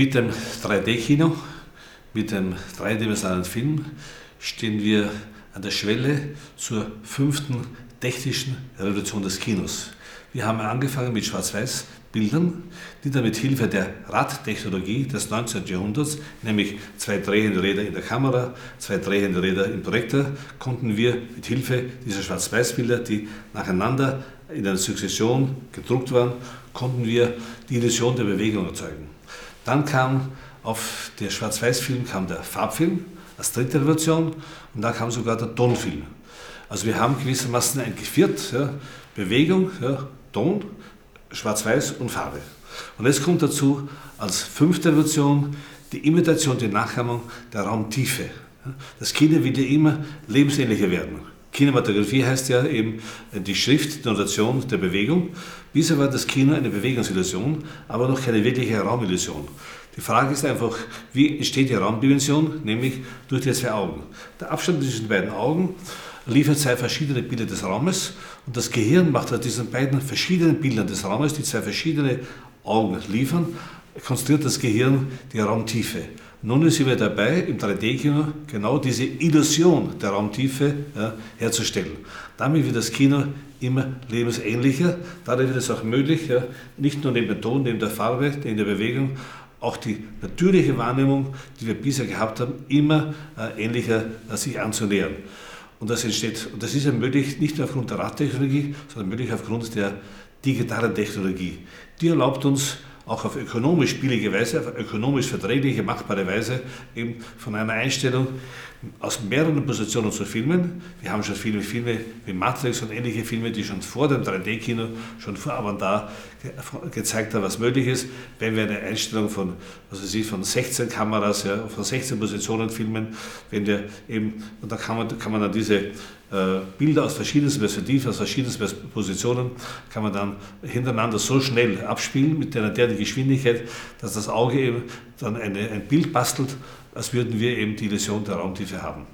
Mit dem 3D-Kino, mit dem dreidimensionalen Film stehen wir an der Schwelle zur fünften technischen Revolution des Kinos. Wir haben angefangen mit Schwarz-Weiß-Bildern, die dann mit Hilfe der Radtechnologie des 19. Jahrhunderts, nämlich zwei drehende Räder in der Kamera, zwei drehende Räder im Projektor, konnten wir mit Hilfe dieser Schwarz-Weiß-Bilder, die nacheinander in einer Sukzession gedruckt waren, konnten wir die Illusion der Bewegung erzeugen. Dann kam auf der Schwarz-Weiß-Film kam der Farbfilm als dritte Revolution und dann kam sogar der Tonfilm. Also wir haben gewissermaßen ein Geviert, ja, Bewegung, ja, Ton, Schwarz-Weiß und Farbe. Und jetzt kommt dazu als fünfte Revolution die Imitation, die Nachahmung der Raumtiefe. Das Kino will ja immer lebensähnlicher werden. Kinematografie heißt ja eben die Schrift, die Notation der Bewegung. Bisher war das Kino eine Bewegungsillusion, aber noch keine wirkliche Raumillusion. Die Frage ist einfach, wie entsteht die Raumdimension, nämlich durch die zwei Augen. Der Abstand zwischen den beiden Augen liefert zwei verschiedene Bilder des Raumes und das Gehirn macht aus diesen beiden verschiedenen Bildern des Raumes, die zwei verschiedene Augen liefern, konstruiert das Gehirn die Raumtiefe. Nun sind wir dabei, im 3D-Kino genau diese Illusion der Raumtiefe ja, herzustellen. Damit wird das Kino immer lebensähnlicher. Dadurch wird es auch möglich, ja, nicht nur neben dem Ton, neben der Farbe, neben der Bewegung, auch die natürliche Wahrnehmung, die wir bisher gehabt haben, immer äh, ähnlicher äh, sich anzunähern. Und das entsteht, und das ist ja möglich nicht nur aufgrund der Radtechnologie, sondern möglich aufgrund der digitalen Technologie. Die erlaubt uns, auch auf ökonomisch billige Weise, auf ökonomisch verträgliche, machbare Weise, eben von einer Einstellung aus mehreren Positionen zu filmen. Wir haben schon viele Filme wie Matrix und ähnliche Filme, die schon vor dem 3D-Kino, schon vor Avantgarde gezeigt haben, was möglich ist, wenn wir eine Einstellung von, was weiß von 16 Kameras, ja, von 16 Positionen filmen, wenn wir eben, und da kann man, kann man dann diese äh, Bilder aus verschiedenen Perspektiven, aus verschiedenen Positionen, kann man dann hintereinander so schnell abspielen mit einer derartigen Geschwindigkeit, dass das Auge eben dann eine, ein Bild bastelt, als würden wir eben die Illusion der Raumtiefe haben.